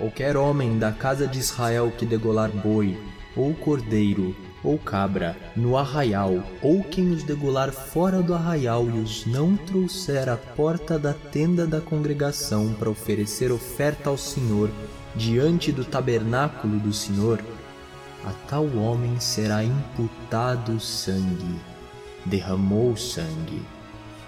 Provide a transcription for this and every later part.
qualquer homem da casa de Israel que degolar boi, ou cordeiro, ou cabra, no arraial, ou quem os degolar fora do arraial e os não trouxer à porta da tenda da congregação para oferecer oferta ao Senhor diante do tabernáculo do Senhor, a tal homem será imputado sangue. Derramou sangue.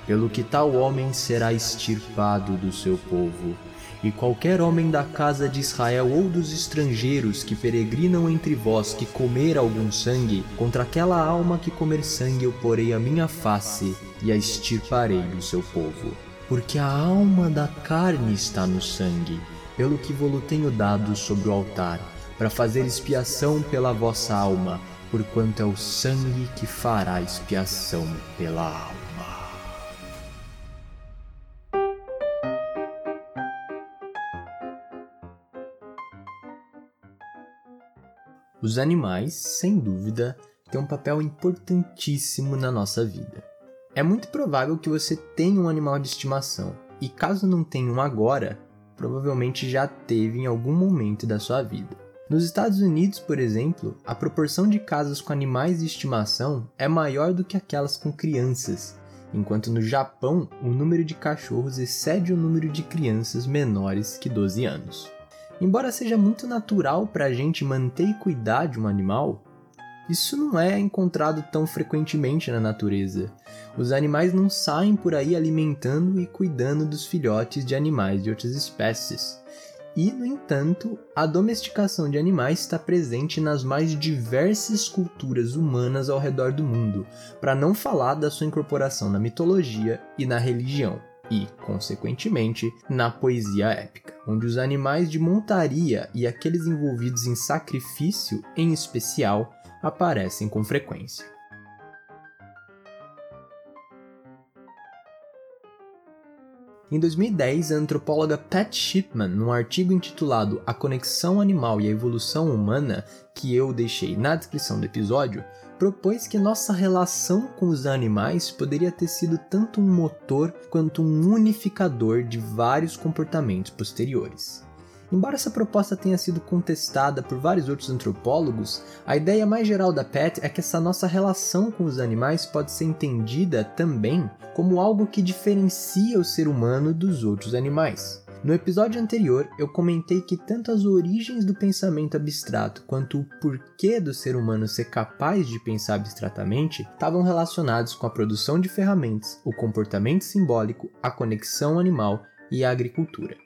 Pelo que tal homem será extirpado do seu povo e qualquer homem da casa de Israel ou dos estrangeiros que peregrinam entre vós que comer algum sangue, contra aquela alma que comer sangue eu porei a minha face e a extirparei do seu povo. Porque a alma da carne está no sangue, pelo que vou-lo tenho dado sobre o altar, para fazer expiação pela vossa alma, porquanto é o sangue que fará expiação pela alma. Os animais, sem dúvida, têm um papel importantíssimo na nossa vida. É muito provável que você tenha um animal de estimação, e caso não tenha um agora, provavelmente já teve em algum momento da sua vida. Nos Estados Unidos, por exemplo, a proporção de casas com animais de estimação é maior do que aquelas com crianças, enquanto no Japão o número de cachorros excede o número de crianças menores que 12 anos. Embora seja muito natural para a gente manter e cuidar de um animal, isso não é encontrado tão frequentemente na natureza. Os animais não saem por aí alimentando e cuidando dos filhotes de animais de outras espécies. E, no entanto, a domesticação de animais está presente nas mais diversas culturas humanas ao redor do mundo, para não falar da sua incorporação na mitologia e na religião e, consequentemente, na poesia épica, onde os animais de montaria e aqueles envolvidos em sacrifício, em especial, aparecem com frequência. Em 2010, a antropóloga Pat Shipman, num artigo intitulado A Conexão Animal e a Evolução Humana, que eu deixei na descrição do episódio, propôs que nossa relação com os animais poderia ter sido tanto um motor quanto um unificador de vários comportamentos posteriores. Embora essa proposta tenha sido contestada por vários outros antropólogos, a ideia mais geral da Pat é que essa nossa relação com os animais pode ser entendida também como algo que diferencia o ser humano dos outros animais. No episódio anterior, eu comentei que tanto as origens do pensamento abstrato quanto o porquê do ser humano ser capaz de pensar abstratamente estavam relacionados com a produção de ferramentas, o comportamento simbólico, a conexão animal e a agricultura.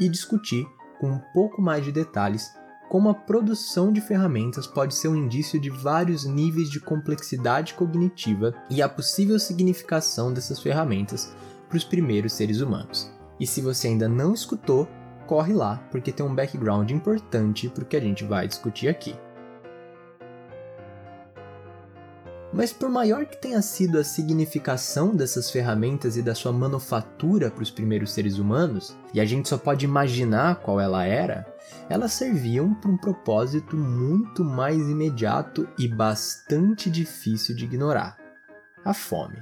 E discuti, com um pouco mais de detalhes, como a produção de ferramentas pode ser um indício de vários níveis de complexidade cognitiva e a possível significação dessas ferramentas para os primeiros seres humanos. E se você ainda não escutou, corre lá, porque tem um background importante para o que a gente vai discutir aqui. Mas por maior que tenha sido a significação dessas ferramentas e da sua manufatura para os primeiros seres humanos, e a gente só pode imaginar qual ela era, elas serviam para um propósito muito mais imediato e bastante difícil de ignorar: a fome.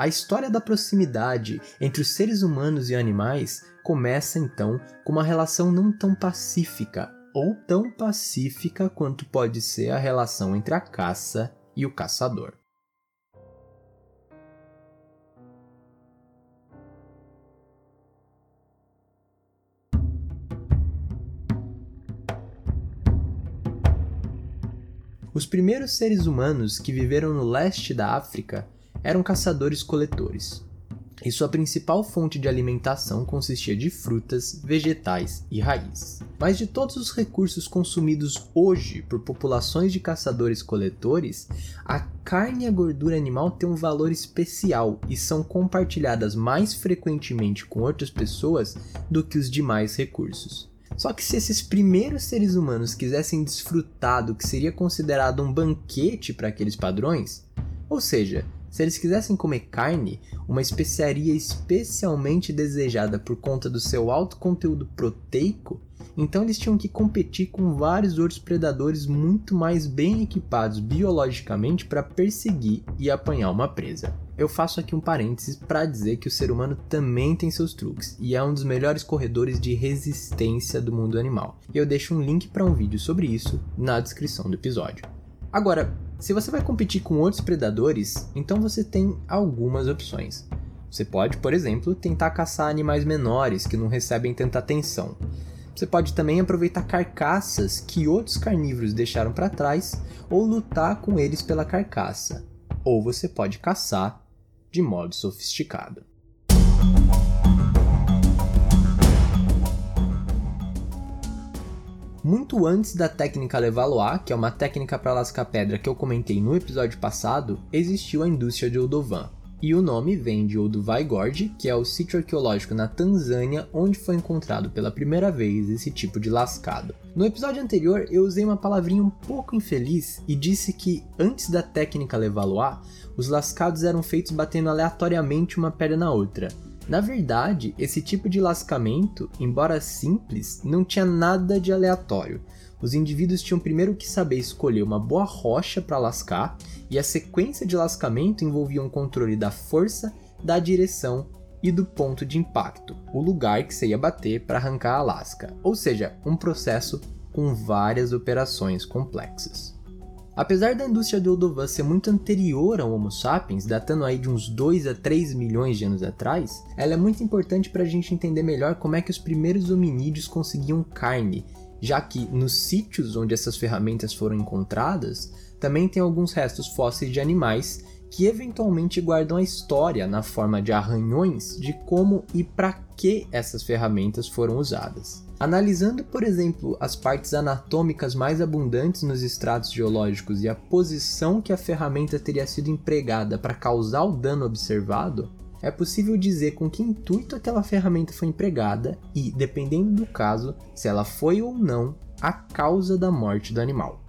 A história da proximidade entre os seres humanos e animais começa então com uma relação não tão pacífica, ou tão pacífica quanto pode ser a relação entre a caça e o caçador. Os primeiros seres humanos que viveram no leste da África eram caçadores-coletores, e sua principal fonte de alimentação consistia de frutas, vegetais e raízes. Mas de todos os recursos consumidos hoje por populações de caçadores-coletores, a carne e a gordura animal têm um valor especial e são compartilhadas mais frequentemente com outras pessoas do que os demais recursos. Só que se esses primeiros seres humanos quisessem desfrutar do que seria considerado um banquete para aqueles padrões, ou seja, se eles quisessem comer carne, uma especiaria especialmente desejada por conta do seu alto conteúdo proteico, então eles tinham que competir com vários outros predadores muito mais bem equipados biologicamente para perseguir e apanhar uma presa. eu faço aqui um parênteses para dizer que o ser humano também tem seus truques e é um dos melhores corredores de resistência do mundo animal. Eu deixo um link para um vídeo sobre isso na descrição do episódio. Agora, se você vai competir com outros predadores, então você tem algumas opções. Você pode, por exemplo, tentar caçar animais menores que não recebem tanta atenção. Você pode também aproveitar carcaças que outros carnívoros deixaram para trás ou lutar com eles pela carcaça. Ou você pode caçar de modo sofisticado. Muito antes da técnica Levallois, que é uma técnica para lascar pedra que eu comentei no episódio passado, existiu a indústria de Oldovan. E o nome vem de Olduvai Gorge, que é o sítio arqueológico na Tanzânia onde foi encontrado pela primeira vez esse tipo de lascado. No episódio anterior, eu usei uma palavrinha um pouco infeliz e disse que antes da técnica Levallois, os lascados eram feitos batendo aleatoriamente uma pedra na outra. Na verdade, esse tipo de lascamento, embora simples, não tinha nada de aleatório. Os indivíduos tinham primeiro que saber escolher uma boa rocha para lascar, e a sequência de lascamento envolvia um controle da força, da direção e do ponto de impacto, o lugar que você ia bater para arrancar a lasca, ou seja, um processo com várias operações complexas. Apesar da indústria do Odovan ser muito anterior ao Homo sapiens, datando aí de uns 2 a 3 milhões de anos atrás, ela é muito importante para a gente entender melhor como é que os primeiros hominídeos conseguiam carne, já que nos sítios onde essas ferramentas foram encontradas, também tem alguns restos fósseis de animais que eventualmente guardam a história na forma de arranhões de como e para que essas ferramentas foram usadas. Analisando, por exemplo, as partes anatômicas mais abundantes nos estratos geológicos e a posição que a ferramenta teria sido empregada para causar o dano observado, é possível dizer com que intuito aquela ferramenta foi empregada e, dependendo do caso, se ela foi ou não a causa da morte do animal.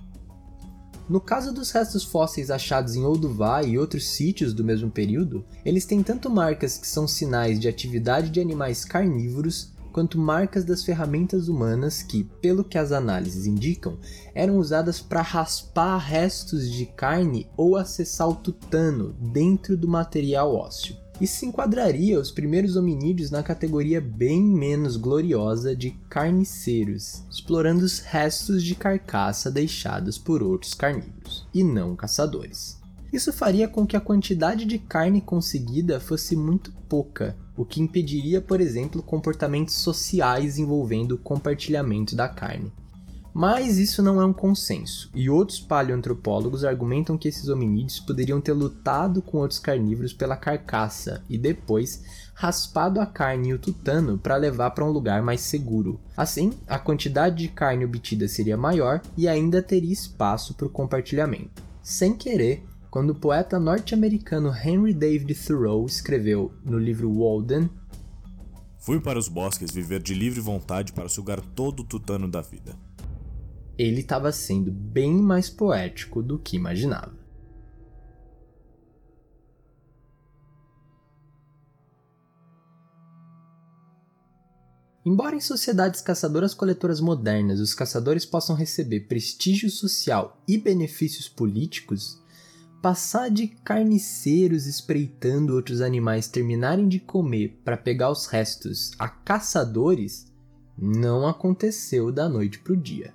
No caso dos restos fósseis achados em Olduvai e outros sítios do mesmo período, eles têm tanto marcas que são sinais de atividade de animais carnívoros, quanto marcas das ferramentas humanas que, pelo que as análises indicam, eram usadas para raspar restos de carne ou acessar o tutano dentro do material ósseo. Isso se enquadraria os primeiros hominídeos na categoria bem menos gloriosa de carniceiros, explorando os restos de carcaça deixados por outros carnívoros, e não caçadores. Isso faria com que a quantidade de carne conseguida fosse muito pouca, o que impediria, por exemplo, comportamentos sociais envolvendo o compartilhamento da carne. Mas isso não é um consenso, e outros paleoantropólogos argumentam que esses hominídeos poderiam ter lutado com outros carnívoros pela carcaça e depois raspado a carne e o tutano para levar para um lugar mais seguro. Assim, a quantidade de carne obtida seria maior e ainda teria espaço para o compartilhamento. Sem querer, quando o poeta norte-americano Henry David Thoreau escreveu no livro Walden Fui para os bosques viver de livre vontade para sugar todo o tutano da vida ele estava sendo bem mais poético do que imaginava. Embora em sociedades caçadoras-coletoras modernas os caçadores possam receber prestígio social e benefícios políticos, passar de carniceiros espreitando outros animais terminarem de comer para pegar os restos a caçadores não aconteceu da noite para o dia.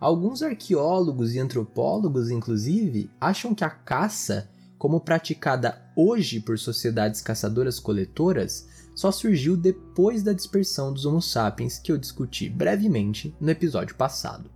Alguns arqueólogos e antropólogos, inclusive, acham que a caça, como praticada hoje por sociedades caçadoras-coletoras, só surgiu depois da dispersão dos Homo sapiens que eu discuti brevemente no episódio passado.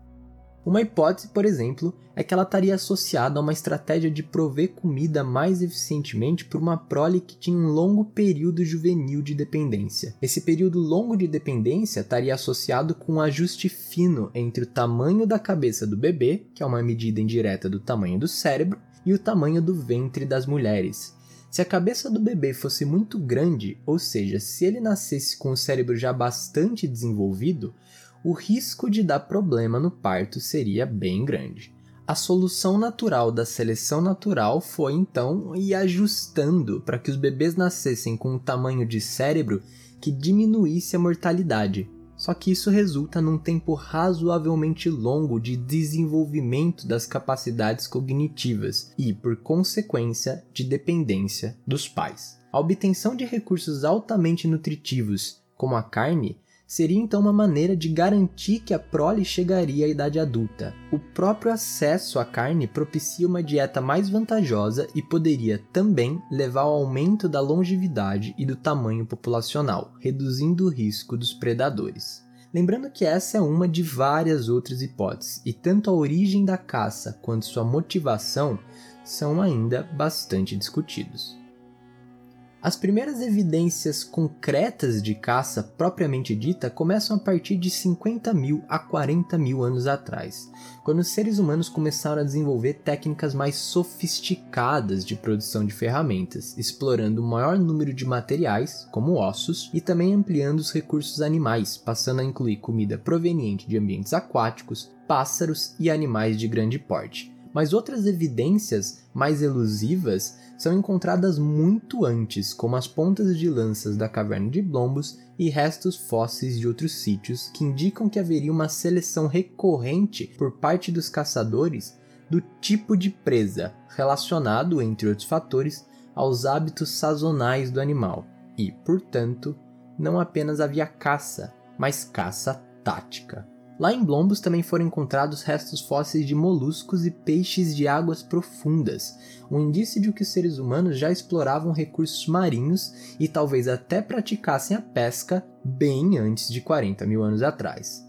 Uma hipótese, por exemplo, é que ela estaria associada a uma estratégia de prover comida mais eficientemente por uma prole que tinha um longo período juvenil de dependência. Esse período longo de dependência estaria associado com um ajuste fino entre o tamanho da cabeça do bebê, que é uma medida indireta do tamanho do cérebro, e o tamanho do ventre das mulheres. Se a cabeça do bebê fosse muito grande, ou seja, se ele nascesse com o cérebro já bastante desenvolvido, o risco de dar problema no parto seria bem grande. A solução natural da seleção natural foi então ir ajustando para que os bebês nascessem com um tamanho de cérebro que diminuísse a mortalidade. Só que isso resulta num tempo razoavelmente longo de desenvolvimento das capacidades cognitivas e, por consequência, de dependência dos pais. A obtenção de recursos altamente nutritivos, como a carne, seria então uma maneira de garantir que a prole chegaria à idade adulta. O próprio acesso à carne propicia uma dieta mais vantajosa e poderia também levar ao aumento da longevidade e do tamanho populacional, reduzindo o risco dos predadores. Lembrando que essa é uma de várias outras hipóteses, e tanto a origem da caça quanto sua motivação são ainda bastante discutidos. As primeiras evidências concretas de caça propriamente dita começam a partir de 50 mil a 40 mil anos atrás, quando os seres humanos começaram a desenvolver técnicas mais sofisticadas de produção de ferramentas, explorando o maior número de materiais, como ossos, e também ampliando os recursos animais, passando a incluir comida proveniente de ambientes aquáticos, pássaros e animais de grande porte. Mas outras evidências mais elusivas são encontradas muito antes, como as pontas de lanças da caverna de Blombus e restos fósseis de outros sítios que indicam que haveria uma seleção recorrente por parte dos caçadores do tipo de presa, relacionado, entre outros fatores, aos hábitos sazonais do animal, e, portanto, não apenas havia caça, mas caça tática. Lá em Blombus também foram encontrados restos fósseis de moluscos e peixes de águas profundas, um indício de que os seres humanos já exploravam recursos marinhos e talvez até praticassem a pesca bem antes de 40 mil anos atrás.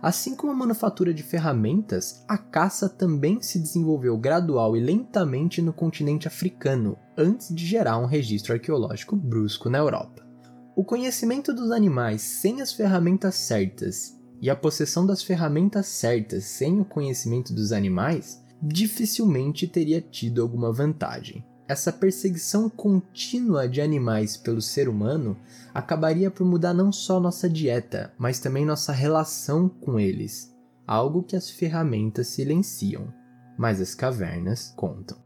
Assim como a manufatura de ferramentas, a caça também se desenvolveu gradual e lentamente no continente africano, antes de gerar um registro arqueológico brusco na Europa. O conhecimento dos animais sem as ferramentas certas e a possessão das ferramentas certas sem o conhecimento dos animais dificilmente teria tido alguma vantagem. Essa perseguição contínua de animais pelo ser humano acabaria por mudar não só nossa dieta, mas também nossa relação com eles, algo que as ferramentas silenciam, mas as cavernas contam.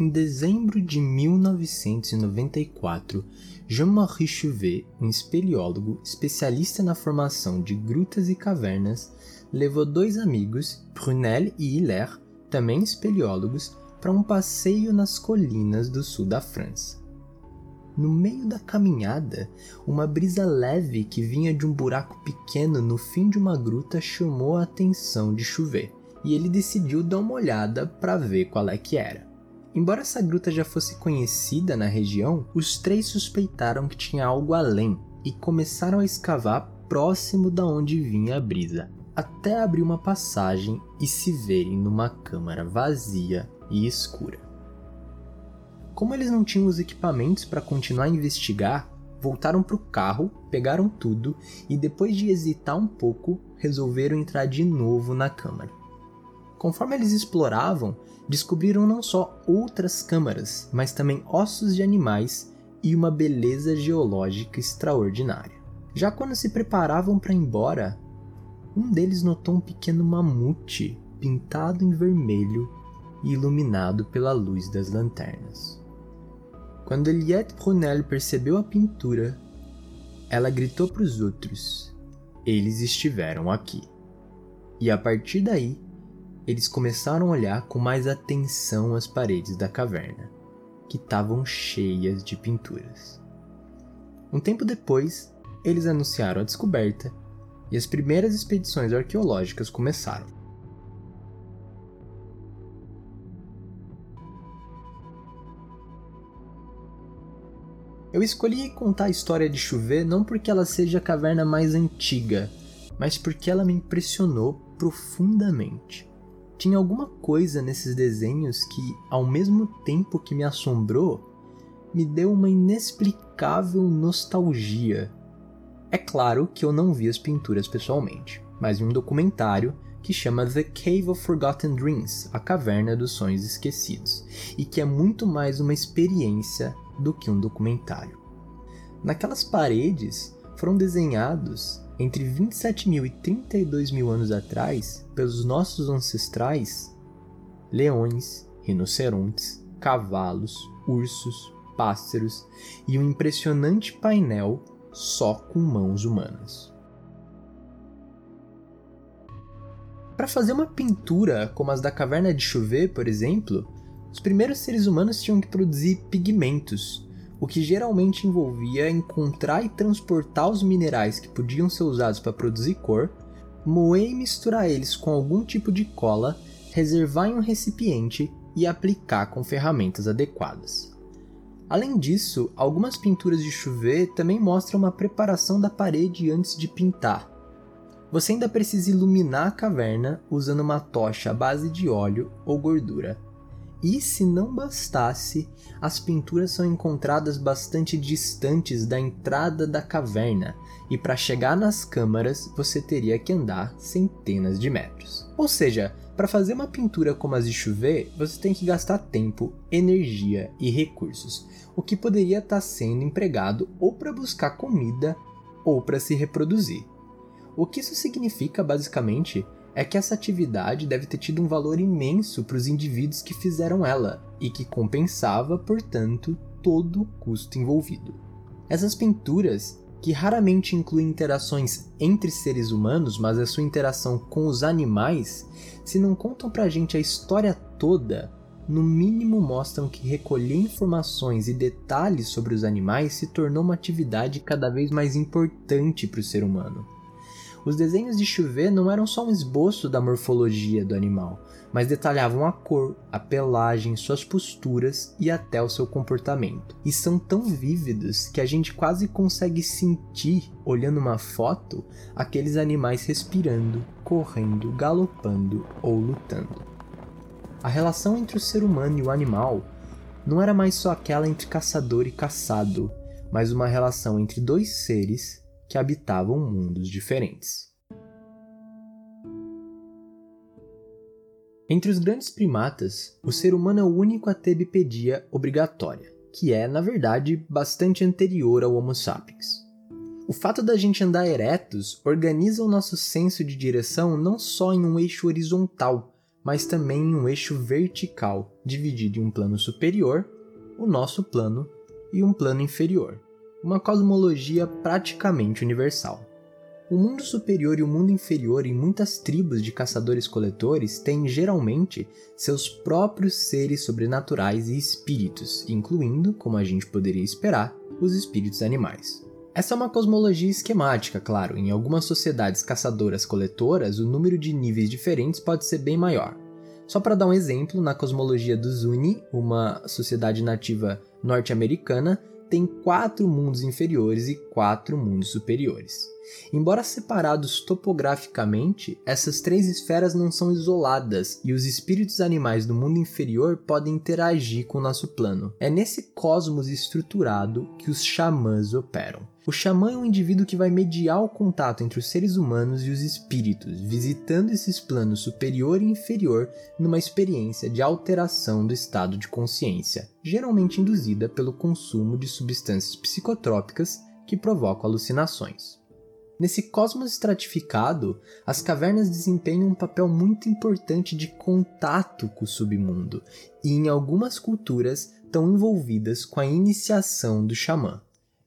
Em dezembro de 1994, Jean-Marie Chauvet, um espeleólogo especialista na formação de grutas e cavernas, levou dois amigos, Prunel e Hilaire, também espeleólogos, para um passeio nas colinas do sul da França. No meio da caminhada, uma brisa leve que vinha de um buraco pequeno no fim de uma gruta chamou a atenção de Chauvet, e ele decidiu dar uma olhada para ver qual é que era. Embora essa gruta já fosse conhecida na região, os três suspeitaram que tinha algo além e começaram a escavar próximo da onde vinha a brisa, até abrir uma passagem e se verem numa câmara vazia e escura. Como eles não tinham os equipamentos para continuar a investigar, voltaram para o carro, pegaram tudo e depois de hesitar um pouco, resolveram entrar de novo na câmara. Conforme eles exploravam, descobriram não só outras câmaras, mas também ossos de animais e uma beleza geológica extraordinária. Já quando se preparavam para ir embora, um deles notou um pequeno mamute pintado em vermelho e iluminado pela luz das lanternas. Quando Eliette Brunel percebeu a pintura, ela gritou para os outros: Eles estiveram aqui. E a partir daí, eles começaram a olhar com mais atenção as paredes da caverna, que estavam cheias de pinturas. Um tempo depois, eles anunciaram a descoberta e as primeiras expedições arqueológicas começaram. Eu escolhi contar a história de Chover não porque ela seja a caverna mais antiga, mas porque ela me impressionou profundamente tinha alguma coisa nesses desenhos que, ao mesmo tempo que me assombrou, me deu uma inexplicável nostalgia. É claro que eu não vi as pinturas pessoalmente, mas em um documentário que chama The Cave of Forgotten Dreams A Caverna dos Sonhos Esquecidos e que é muito mais uma experiência do que um documentário. Naquelas paredes foram desenhados entre 27 mil e 32 mil anos atrás, pelos nossos ancestrais, leões, rinocerontes, cavalos, ursos, pássaros e um impressionante painel só com mãos humanas. Para fazer uma pintura como as da Caverna de Chover, por exemplo, os primeiros seres humanos tinham que produzir pigmentos, o que geralmente envolvia encontrar e transportar os minerais que podiam ser usados para produzir cor, moer e misturar eles com algum tipo de cola, reservar em um recipiente e aplicar com ferramentas adequadas. Além disso, algumas pinturas de chover também mostram uma preparação da parede antes de pintar. Você ainda precisa iluminar a caverna usando uma tocha à base de óleo ou gordura. E se não bastasse, as pinturas são encontradas bastante distantes da entrada da caverna, e para chegar nas câmaras você teria que andar centenas de metros. Ou seja, para fazer uma pintura como as de chover, você tem que gastar tempo, energia e recursos, o que poderia estar tá sendo empregado ou para buscar comida ou para se reproduzir. O que isso significa basicamente é que essa atividade deve ter tido um valor imenso para os indivíduos que fizeram ela e que compensava, portanto, todo o custo envolvido. Essas pinturas, que raramente incluem interações entre seres humanos, mas a sua interação com os animais, se não contam pra gente a história toda, no mínimo mostram que recolher informações e detalhes sobre os animais se tornou uma atividade cada vez mais importante para o ser humano. Os desenhos de chover não eram só um esboço da morfologia do animal, mas detalhavam a cor, a pelagem, suas posturas e até o seu comportamento. E são tão vívidos que a gente quase consegue sentir, olhando uma foto, aqueles animais respirando, correndo, galopando ou lutando. A relação entre o ser humano e o animal não era mais só aquela entre caçador e caçado, mas uma relação entre dois seres que habitavam mundos diferentes. Entre os grandes primatas, o ser humano é o único a ter bipedia obrigatória, que é, na verdade, bastante anterior ao Homo sapiens. O fato da gente andar eretos organiza o nosso senso de direção não só em um eixo horizontal, mas também em um eixo vertical, dividido em um plano superior, o nosso plano, e um plano inferior, uma cosmologia praticamente universal. O mundo superior e o mundo inferior em muitas tribos de caçadores-coletores têm geralmente seus próprios seres sobrenaturais e espíritos, incluindo, como a gente poderia esperar, os espíritos animais. Essa é uma cosmologia esquemática, claro. Em algumas sociedades caçadoras-coletoras, o número de níveis diferentes pode ser bem maior. Só para dar um exemplo, na cosmologia do Zuni, uma sociedade nativa norte-americana, tem quatro mundos inferiores e quatro mundos superiores. Embora separados topograficamente, essas três esferas não são isoladas e os espíritos animais do mundo inferior podem interagir com o nosso plano. É nesse cosmos estruturado que os xamãs operam. O xamã é um indivíduo que vai mediar o contato entre os seres humanos e os espíritos, visitando esses planos superior e inferior numa experiência de alteração do estado de consciência, geralmente induzida pelo consumo de substâncias psicotrópicas que provocam alucinações. Nesse cosmos estratificado, as cavernas desempenham um papel muito importante de contato com o submundo, e em algumas culturas estão envolvidas com a iniciação do xamã.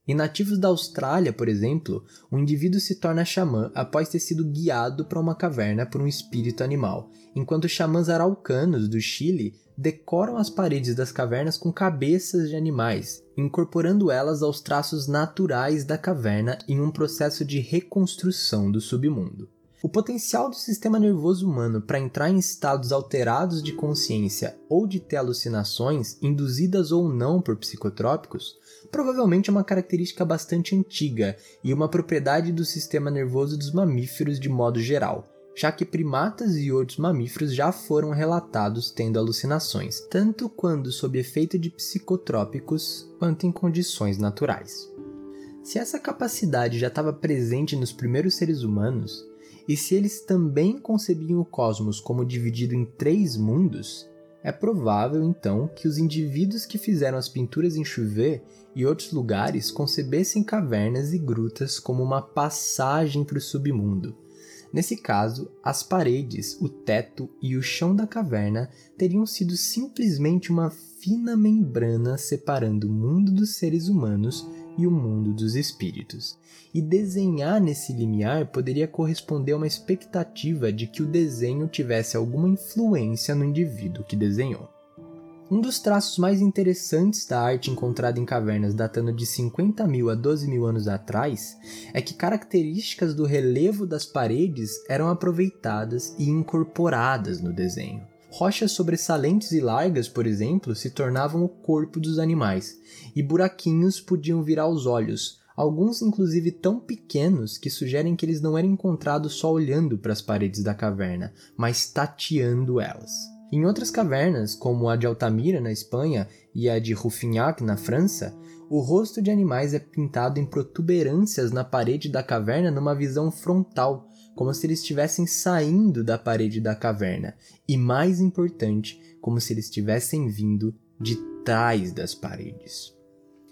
Em nativos da Austrália, por exemplo, um indivíduo se torna xamã após ter sido guiado para uma caverna por um espírito animal, enquanto xamãs araucanos do Chile decoram as paredes das cavernas com cabeças de animais, incorporando elas aos traços naturais da caverna em um processo de reconstrução do submundo. O potencial do sistema nervoso humano para entrar em estados alterados de consciência ou de ter alucinações, induzidas ou não por psicotrópicos, provavelmente é uma característica bastante antiga e uma propriedade do sistema nervoso dos mamíferos de modo geral, já que primatas e outros mamíferos já foram relatados tendo alucinações, tanto quando sob efeito de psicotrópicos quanto em condições naturais. Se essa capacidade já estava presente nos primeiros seres humanos, e se eles também concebiam o cosmos como dividido em três mundos, é provável então que os indivíduos que fizeram as pinturas em Chuvet e outros lugares concebessem cavernas e grutas como uma passagem para o submundo, Nesse caso, as paredes, o teto e o chão da caverna teriam sido simplesmente uma fina membrana separando o mundo dos seres humanos e o mundo dos espíritos. E desenhar nesse limiar poderia corresponder a uma expectativa de que o desenho tivesse alguma influência no indivíduo que desenhou. Um dos traços mais interessantes da arte encontrada em cavernas datando de 50 mil a 12 mil anos atrás é que características do relevo das paredes eram aproveitadas e incorporadas no desenho. Rochas sobressalentes e largas, por exemplo, se tornavam o corpo dos animais, e buraquinhos podiam virar os olhos, alguns inclusive tão pequenos que sugerem que eles não eram encontrados só olhando para as paredes da caverna, mas tateando elas. Em outras cavernas, como a de Altamira, na Espanha, e a de Ruffignac, na França, o rosto de animais é pintado em protuberâncias na parede da caverna numa visão frontal, como se eles estivessem saindo da parede da caverna, e mais importante, como se eles estivessem vindo de trás das paredes.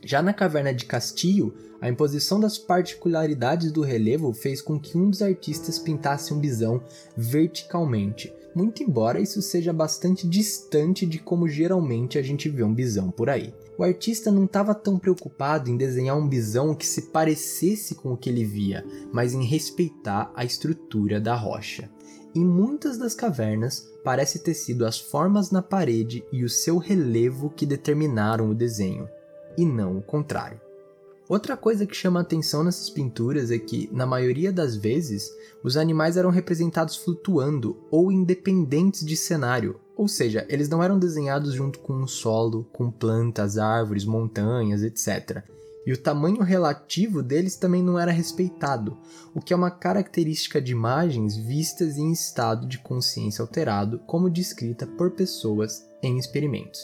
Já na caverna de Castillo, a imposição das particularidades do relevo fez com que um dos artistas pintasse um bisão verticalmente, muito embora isso seja bastante distante de como geralmente a gente vê um bisão por aí. O artista não estava tão preocupado em desenhar um bisão que se parecesse com o que ele via, mas em respeitar a estrutura da rocha. Em muitas das cavernas, parece ter sido as formas na parede e o seu relevo que determinaram o desenho, e não o contrário. Outra coisa que chama atenção nessas pinturas é que, na maioria das vezes, os animais eram representados flutuando ou independentes de cenário, ou seja, eles não eram desenhados junto com um solo, com plantas, árvores, montanhas, etc. E o tamanho relativo deles também não era respeitado, o que é uma característica de imagens vistas em estado de consciência alterado, como descrita por pessoas em experimentos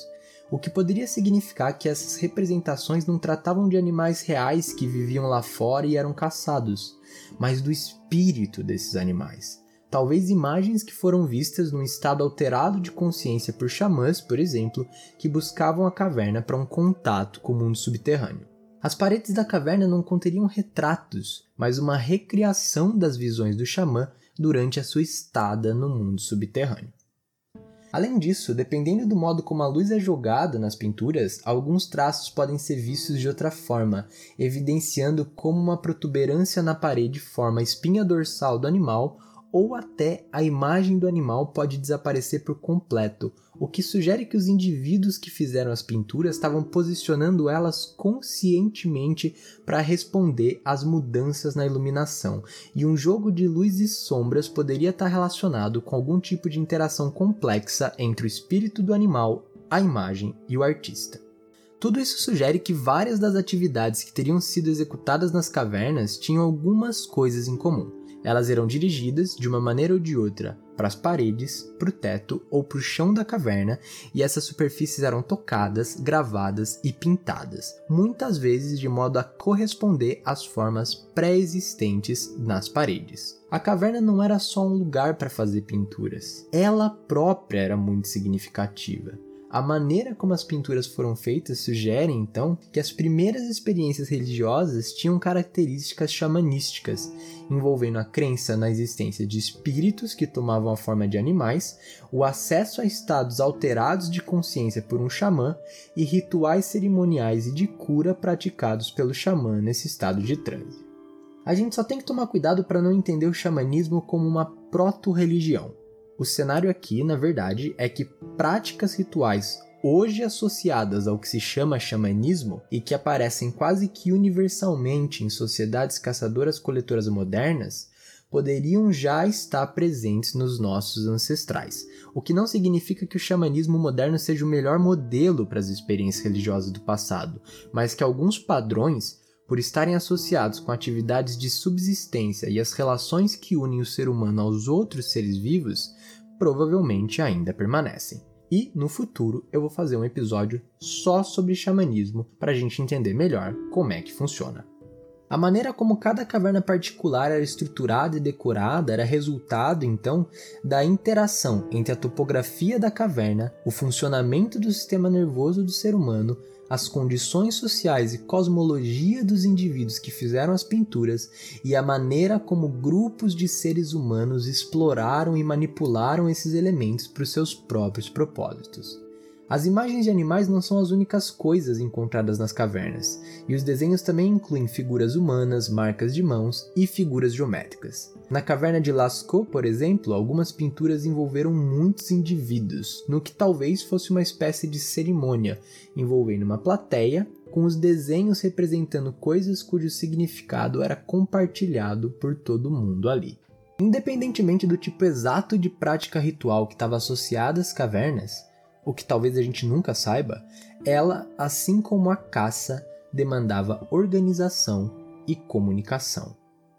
o que poderia significar que essas representações não tratavam de animais reais que viviam lá fora e eram caçados, mas do espírito desses animais. Talvez imagens que foram vistas num estado alterado de consciência por xamãs, por exemplo, que buscavam a caverna para um contato com o mundo subterrâneo. As paredes da caverna não conteriam retratos, mas uma recriação das visões do xamã durante a sua estada no mundo subterrâneo. Além disso, dependendo do modo como a luz é jogada nas pinturas, alguns traços podem ser vistos de outra forma, evidenciando como uma protuberância na parede forma a espinha dorsal do animal ou até a imagem do animal pode desaparecer por completo, o que sugere que os indivíduos que fizeram as pinturas estavam posicionando elas conscientemente para responder às mudanças na iluminação, e um jogo de luz e sombras poderia estar relacionado com algum tipo de interação complexa entre o espírito do animal, a imagem e o artista. Tudo isso sugere que várias das atividades que teriam sido executadas nas cavernas tinham algumas coisas em comum elas eram dirigidas, de uma maneira ou de outra, para as paredes, para o teto ou para o chão da caverna, e essas superfícies eram tocadas, gravadas e pintadas, muitas vezes de modo a corresponder às formas pré-existentes nas paredes. A caverna não era só um lugar para fazer pinturas, ela própria era muito significativa. A maneira como as pinturas foram feitas sugere, então, que as primeiras experiências religiosas tinham características xamanísticas, envolvendo a crença na existência de espíritos que tomavam a forma de animais, o acesso a estados alterados de consciência por um xamã e rituais cerimoniais e de cura praticados pelo xamã nesse estado de transe. A gente só tem que tomar cuidado para não entender o xamanismo como uma proto-religião. O cenário aqui, na verdade, é que práticas rituais hoje associadas ao que se chama xamanismo e que aparecem quase que universalmente em sociedades caçadoras-coletoras modernas, poderiam já estar presentes nos nossos ancestrais, o que não significa que o xamanismo moderno seja o melhor modelo para as experiências religiosas do passado, mas que alguns padrões, por estarem associados com atividades de subsistência e as relações que unem o ser humano aos outros seres vivos, provavelmente ainda permanecem. E no futuro eu vou fazer um episódio só sobre xamanismo para a gente entender melhor como é que funciona. A maneira como cada caverna particular era estruturada e decorada era resultado, então, da interação entre a topografia da caverna, o funcionamento do sistema nervoso do ser humano, as condições sociais e cosmologia dos indivíduos que fizeram as pinturas e a maneira como grupos de seres humanos exploraram e manipularam esses elementos para os seus próprios propósitos. As imagens de animais não são as únicas coisas encontradas nas cavernas, e os desenhos também incluem figuras humanas, marcas de mãos e figuras geométricas. Na caverna de Lascaux, por exemplo, algumas pinturas envolveram muitos indivíduos, no que talvez fosse uma espécie de cerimônia, envolvendo uma plateia, com os desenhos representando coisas cujo significado era compartilhado por todo mundo ali. Independentemente do tipo exato de prática ritual que estava associada às cavernas, o que talvez a gente nunca saiba, ela, assim como a caça, demandava organização e comunicação.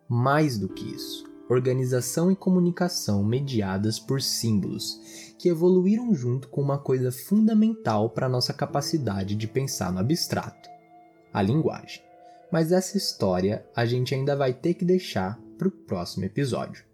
Mais do que isso, organização e comunicação mediadas por símbolos, que evoluíram junto com uma coisa fundamental para nossa capacidade de pensar no abstrato: a linguagem. Mas essa história a gente ainda vai ter que deixar para o próximo episódio.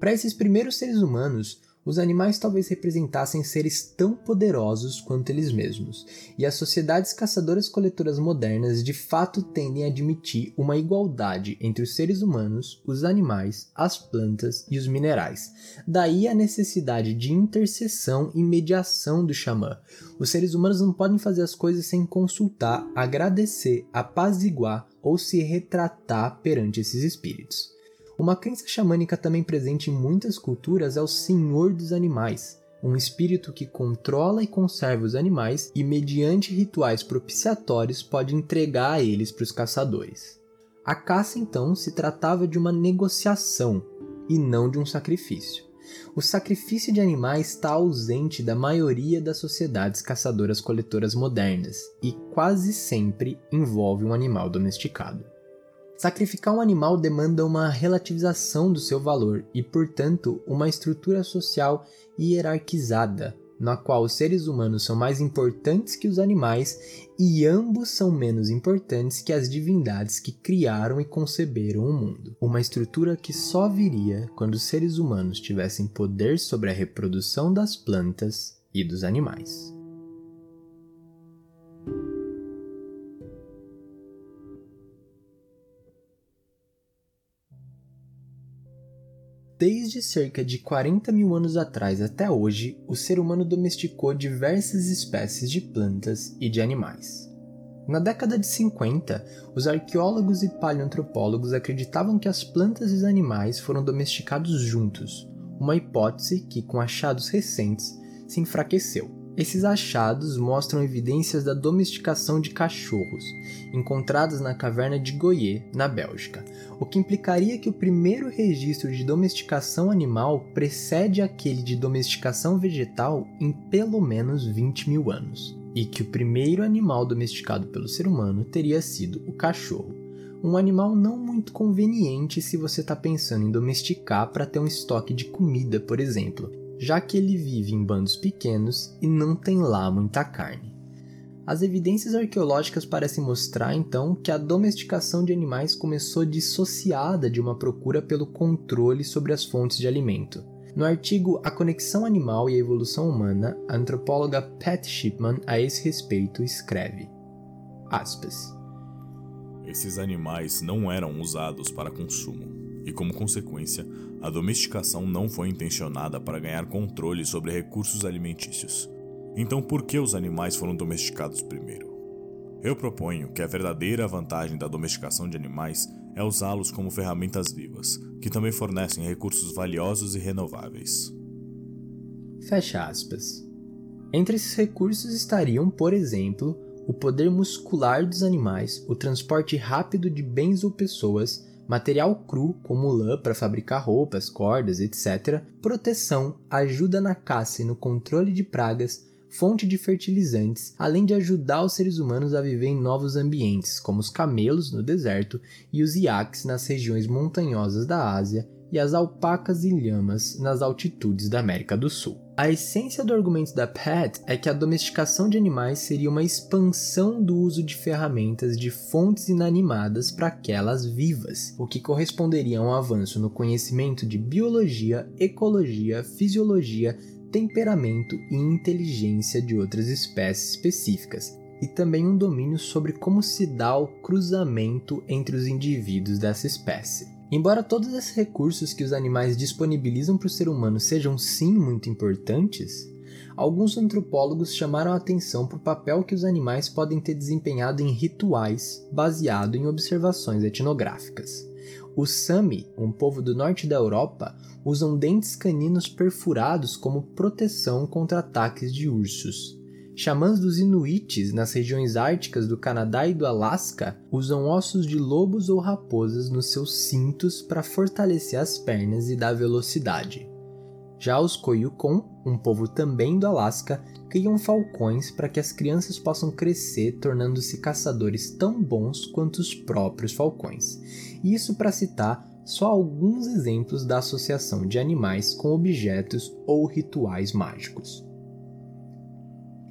Para esses primeiros seres humanos, os animais talvez representassem seres tão poderosos quanto eles mesmos, e as sociedades caçadoras-coletoras modernas de fato tendem a admitir uma igualdade entre os seres humanos, os animais, as plantas e os minerais. Daí a necessidade de intercessão e mediação do xamã. Os seres humanos não podem fazer as coisas sem consultar, agradecer, apaziguar ou se retratar perante esses espíritos. Uma crença xamânica também presente em muitas culturas é o Senhor dos Animais, um espírito que controla e conserva os animais e, mediante rituais propiciatórios, pode entregar a eles para os caçadores. A caça, então, se tratava de uma negociação e não de um sacrifício. O sacrifício de animais está ausente da maioria das sociedades caçadoras-coletoras modernas e quase sempre envolve um animal domesticado. Sacrificar um animal demanda uma relativização do seu valor e, portanto, uma estrutura social hierarquizada, na qual os seres humanos são mais importantes que os animais e ambos são menos importantes que as divindades que criaram e conceberam o mundo. Uma estrutura que só viria quando os seres humanos tivessem poder sobre a reprodução das plantas e dos animais. Desde cerca de 40 mil anos atrás até hoje, o ser humano domesticou diversas espécies de plantas e de animais. Na década de 50, os arqueólogos e paleoantropólogos acreditavam que as plantas e os animais foram domesticados juntos, uma hipótese que, com achados recentes, se enfraqueceu. Esses achados mostram evidências da domesticação de cachorros, encontradas na caverna de Goyer, na Bélgica, o que implicaria que o primeiro registro de domesticação animal precede aquele de domesticação vegetal em pelo menos 20 mil anos, e que o primeiro animal domesticado pelo ser humano teria sido o cachorro. Um animal não muito conveniente se você está pensando em domesticar para ter um estoque de comida, por exemplo, já que ele vive em bandos pequenos e não tem lá muita carne. As evidências arqueológicas parecem mostrar então que a domesticação de animais começou dissociada de uma procura pelo controle sobre as fontes de alimento. No artigo A Conexão Animal e a Evolução Humana, a antropóloga Pat Shipman a esse respeito escreve: aspas, Esses animais não eram usados para consumo e, como consequência, a domesticação não foi intencionada para ganhar controle sobre recursos alimentícios. Então, por que os animais foram domesticados primeiro? Eu proponho que a verdadeira vantagem da domesticação de animais é usá-los como ferramentas vivas, que também fornecem recursos valiosos e renováveis. Fecha aspas. Entre esses recursos estariam, por exemplo, o poder muscular dos animais, o transporte rápido de bens ou pessoas, material cru, como lã para fabricar roupas, cordas, etc., proteção, ajuda na caça e no controle de pragas, fonte de fertilizantes, além de ajudar os seres humanos a viver em novos ambientes, como os camelos no deserto e os iaques nas regiões montanhosas da Ásia e as alpacas e lhamas nas altitudes da América do Sul. A essência do argumento da Pat é que a domesticação de animais seria uma expansão do uso de ferramentas de fontes inanimadas para aquelas vivas, o que corresponderia a um avanço no conhecimento de biologia, ecologia, fisiologia, temperamento e inteligência de outras espécies específicas, e também um domínio sobre como se dá o cruzamento entre os indivíduos dessa espécie. Embora todos esses recursos que os animais disponibilizam para o ser humano sejam sim muito importantes, alguns antropólogos chamaram a atenção para o papel que os animais podem ter desempenhado em rituais baseado em observações etnográficas. Os Sami, um povo do norte da Europa, usam dentes caninos perfurados como proteção contra ataques de ursos. Xamãs dos Inuits nas regiões árticas do Canadá e do Alasca usam ossos de lobos ou raposas nos seus cintos para fortalecer as pernas e dar velocidade. Já os Koyukon, um povo também do Alasca, criam falcões para que as crianças possam crescer tornando-se caçadores tão bons quanto os próprios falcões. Isso para citar só alguns exemplos da associação de animais com objetos ou rituais mágicos.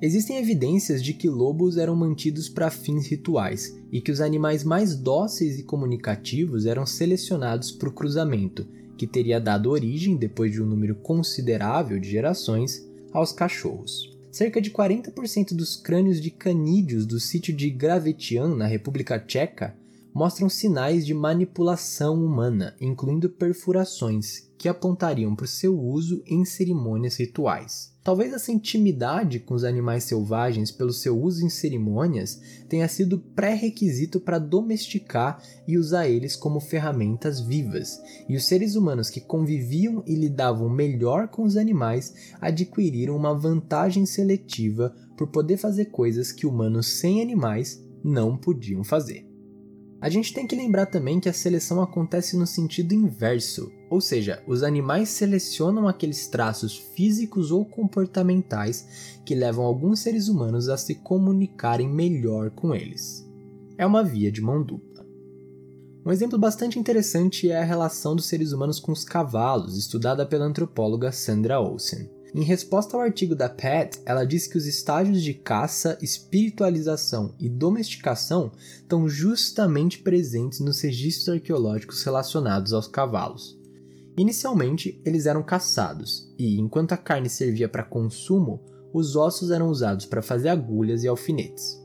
Existem evidências de que lobos eram mantidos para fins rituais e que os animais mais dóceis e comunicativos eram selecionados para o cruzamento, que teria dado origem, depois de um número considerável de gerações, aos cachorros. Cerca de 40% dos crânios de canídeos do sítio de Gravetian, na República Tcheca, mostram sinais de manipulação humana, incluindo perfurações, que apontariam para o seu uso em cerimônias rituais. Talvez essa intimidade com os animais selvagens pelo seu uso em cerimônias tenha sido pré-requisito para domesticar e usar eles como ferramentas vivas, e os seres humanos que conviviam e lidavam melhor com os animais adquiriram uma vantagem seletiva por poder fazer coisas que humanos sem animais não podiam fazer. A gente tem que lembrar também que a seleção acontece no sentido inverso, ou seja, os animais selecionam aqueles traços físicos ou comportamentais que levam alguns seres humanos a se comunicarem melhor com eles. É uma via de mão dupla. Um exemplo bastante interessante é a relação dos seres humanos com os cavalos, estudada pela antropóloga Sandra Olsen. Em resposta ao artigo da Pat, ela diz que os estágios de caça, espiritualização e domesticação estão justamente presentes nos registros arqueológicos relacionados aos cavalos. Inicialmente, eles eram caçados, e enquanto a carne servia para consumo, os ossos eram usados para fazer agulhas e alfinetes.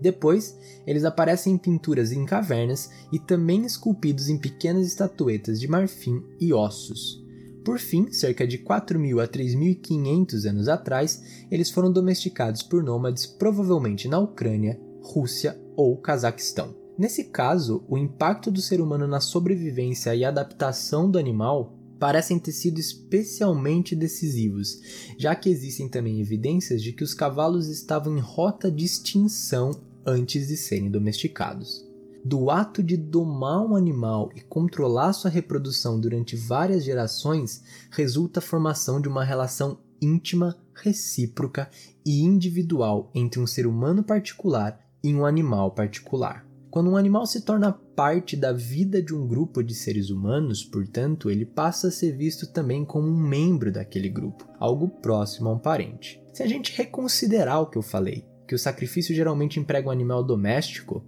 Depois, eles aparecem em pinturas em cavernas e também esculpidos em pequenas estatuetas de marfim e ossos. Por fim, cerca de 4.000 a 3.500 anos atrás, eles foram domesticados por nômades provavelmente na Ucrânia, Rússia ou Cazaquistão. Nesse caso, o impacto do ser humano na sobrevivência e adaptação do animal parecem ter sido especialmente decisivos, já que existem também evidências de que os cavalos estavam em rota de extinção antes de serem domesticados do ato de domar um animal e controlar sua reprodução durante várias gerações resulta a formação de uma relação íntima, recíproca e individual entre um ser humano particular e um animal particular. Quando um animal se torna parte da vida de um grupo de seres humanos, portanto, ele passa a ser visto também como um membro daquele grupo, algo próximo a um parente. Se a gente reconsiderar o que eu falei, que o sacrifício geralmente emprega um animal doméstico,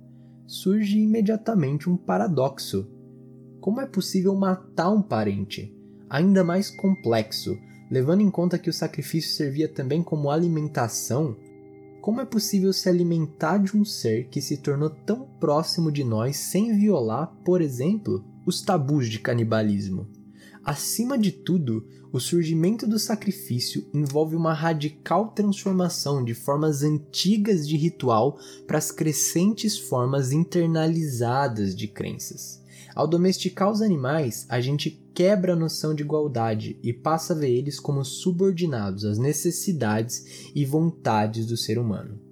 surge imediatamente um paradoxo. Como é possível matar um parente? Ainda mais complexo, levando em conta que o sacrifício servia também como alimentação. Como é possível se alimentar de um ser que se tornou tão próximo de nós sem violar, por exemplo, os tabus de canibalismo? Acima de tudo, o surgimento do sacrifício envolve uma radical transformação de formas antigas de ritual para as crescentes formas internalizadas de crenças. Ao domesticar os animais, a gente quebra a noção de igualdade e passa a ver eles como subordinados às necessidades e vontades do ser humano.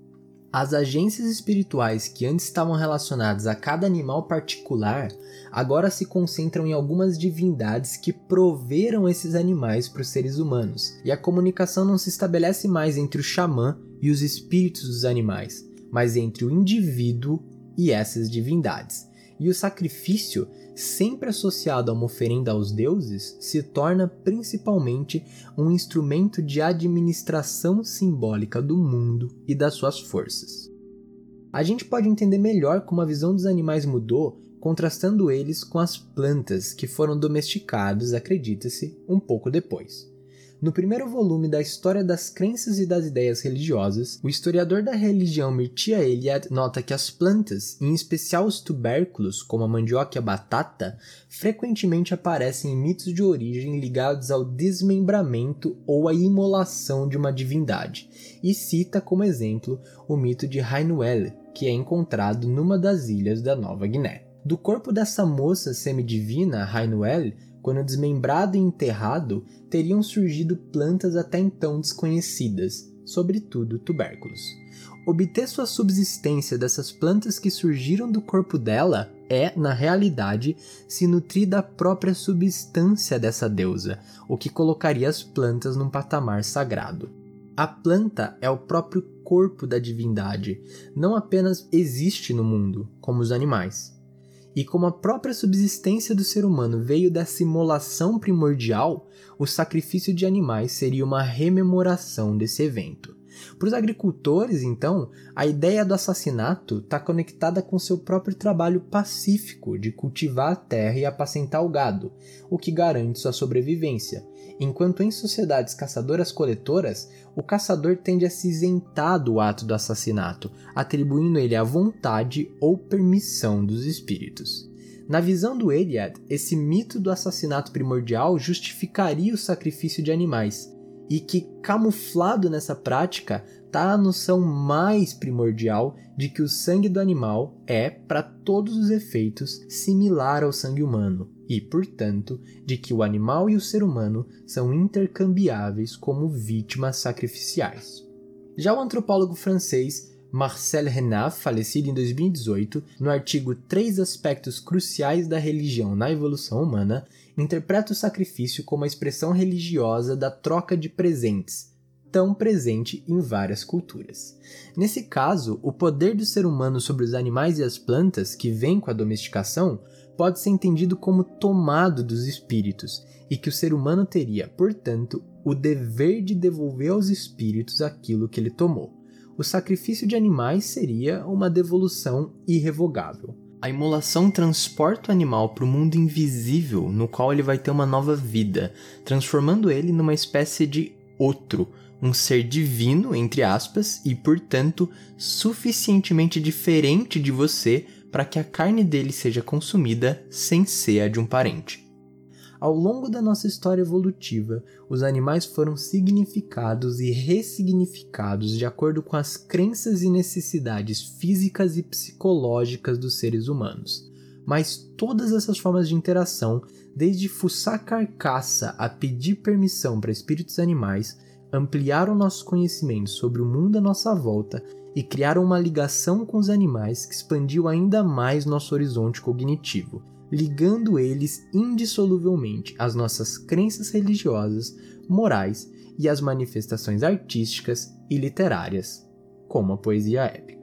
As agências espirituais que antes estavam relacionadas a cada animal particular agora se concentram em algumas divindades que proveram esses animais para os seres humanos, e a comunicação não se estabelece mais entre o xamã e os espíritos dos animais, mas entre o indivíduo e essas divindades. E o sacrifício, sempre associado a uma oferenda aos deuses, se torna principalmente um instrumento de administração simbólica do mundo e das suas forças. A gente pode entender melhor como a visão dos animais mudou contrastando eles com as plantas que foram domesticados, acredita-se, um pouco depois. No primeiro volume da História das Crenças e das Ideias Religiosas, o historiador da religião Mircea Eliade nota que as plantas, em especial os tubérculos, como a mandioca e a batata, frequentemente aparecem em mitos de origem ligados ao desmembramento ou à imolação de uma divindade, e cita como exemplo o mito de Rainuel, que é encontrado numa das ilhas da Nova Guiné. Do corpo dessa moça semidivina, Rainuel, quando desmembrado e enterrado, teriam surgido plantas até então desconhecidas, sobretudo tubérculos. Obter sua subsistência dessas plantas que surgiram do corpo dela é, na realidade, se nutrir da própria substância dessa deusa, o que colocaria as plantas num patamar sagrado. A planta é o próprio corpo da divindade, não apenas existe no mundo, como os animais. E como a própria subsistência do ser humano veio dessa imolação primordial, o sacrifício de animais seria uma rememoração desse evento. Para os agricultores, então, a ideia do assassinato está conectada com seu próprio trabalho pacífico de cultivar a terra e apacentar o gado, o que garante sua sobrevivência, enquanto em sociedades caçadoras-coletoras, o caçador tende a se isentar do ato do assassinato, atribuindo ele a vontade ou permissão dos espíritos. Na visão do Eliad, esse mito do assassinato primordial justificaria o sacrifício de animais, e que, camuflado nessa prática, está a noção mais primordial de que o sangue do animal é, para todos os efeitos, similar ao sangue humano, e, portanto, de que o animal e o ser humano são intercambiáveis como vítimas sacrificiais. Já o antropólogo francês Marcel Renard, falecido em 2018, no artigo Três Aspectos Cruciais da Religião na Evolução Humana, interpreta o sacrifício como a expressão religiosa da troca de presentes, tão presente em várias culturas. Nesse caso, o poder do ser humano sobre os animais e as plantas, que vem com a domesticação, pode ser entendido como tomado dos espíritos, e que o ser humano teria, portanto, o dever de devolver aos espíritos aquilo que ele tomou. O sacrifício de animais seria uma devolução irrevogável. A imolação transporta o animal para o mundo invisível, no qual ele vai ter uma nova vida, transformando ele numa espécie de outro, um ser divino, entre aspas, e portanto suficientemente diferente de você para que a carne dele seja consumida sem ser a de um parente. Ao longo da nossa história evolutiva, os animais foram significados e ressignificados de acordo com as crenças e necessidades físicas e psicológicas dos seres humanos. Mas todas essas formas de interação, desde fuçar carcaça a pedir permissão para espíritos animais, ampliaram nosso conhecimento sobre o mundo à nossa volta e criaram uma ligação com os animais que expandiu ainda mais nosso horizonte cognitivo, ligando eles indissoluvelmente às nossas crenças religiosas, morais e às manifestações artísticas e literárias, como a poesia épica.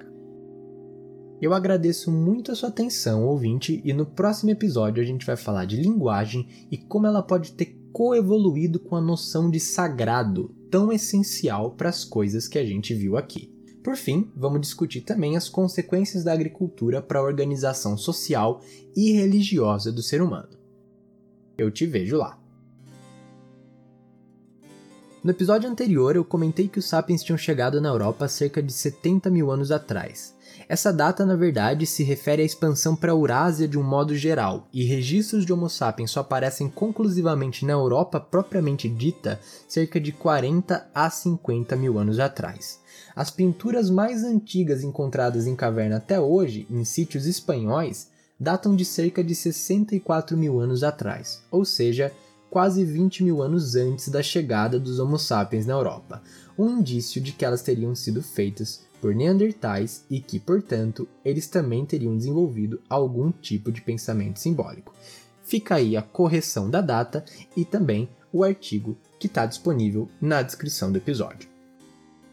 Eu agradeço muito a sua atenção, ouvinte, e no próximo episódio a gente vai falar de linguagem e como ela pode ter coevoluído com a noção de sagrado, tão essencial para as coisas que a gente viu aqui. Por fim, vamos discutir também as consequências da agricultura para a organização social e religiosa do ser humano. Eu te vejo lá. No episódio anterior, eu comentei que os sapiens tinham chegado na Europa cerca de 70 mil anos atrás. Essa data, na verdade, se refere à expansão para a Eurásia de um modo geral, e registros de Homo sapiens só aparecem conclusivamente na Europa propriamente dita cerca de 40 a 50 mil anos atrás. As pinturas mais antigas encontradas em caverna até hoje, em sítios espanhóis, datam de cerca de 64 mil anos atrás, ou seja, quase 20 mil anos antes da chegada dos Homo sapiens na Europa, um indício de que elas teriam sido feitas por neandertais e que, portanto, eles também teriam desenvolvido algum tipo de pensamento simbólico. Fica aí a correção da data e também o artigo que está disponível na descrição do episódio.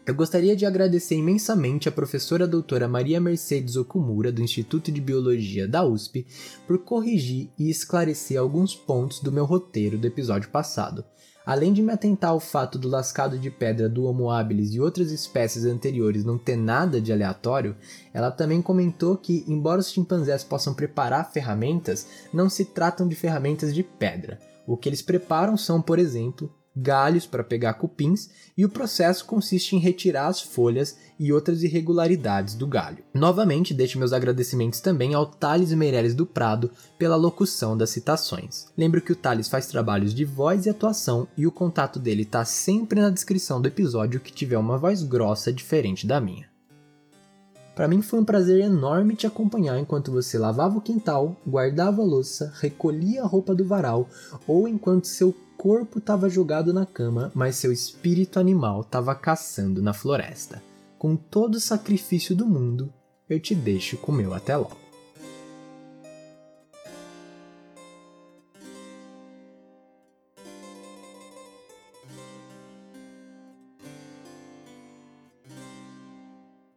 Eu gostaria de agradecer imensamente a professora doutora Maria Mercedes Okumura, do Instituto de Biologia da USP, por corrigir e esclarecer alguns pontos do meu roteiro do episódio passado. Além de me atentar ao fato do lascado de pedra do Homo habilis e outras espécies anteriores não ter nada de aleatório, ela também comentou que, embora os chimpanzés possam preparar ferramentas, não se tratam de ferramentas de pedra. O que eles preparam são, por exemplo, galhos para pegar cupins e o processo consiste em retirar as folhas e outras irregularidades do galho. Novamente, deixo meus agradecimentos também ao Thales Meireles do Prado pela locução das citações. Lembro que o Thales faz trabalhos de voz e atuação e o contato dele está sempre na descrição do episódio que tiver uma voz grossa diferente da minha. Para mim foi um prazer enorme te acompanhar enquanto você lavava o quintal, guardava a louça, recolhia a roupa do varal ou enquanto seu corpo estava jogado na cama, mas seu espírito animal estava caçando na floresta. Com todo o sacrifício do mundo, eu te deixo com meu até logo.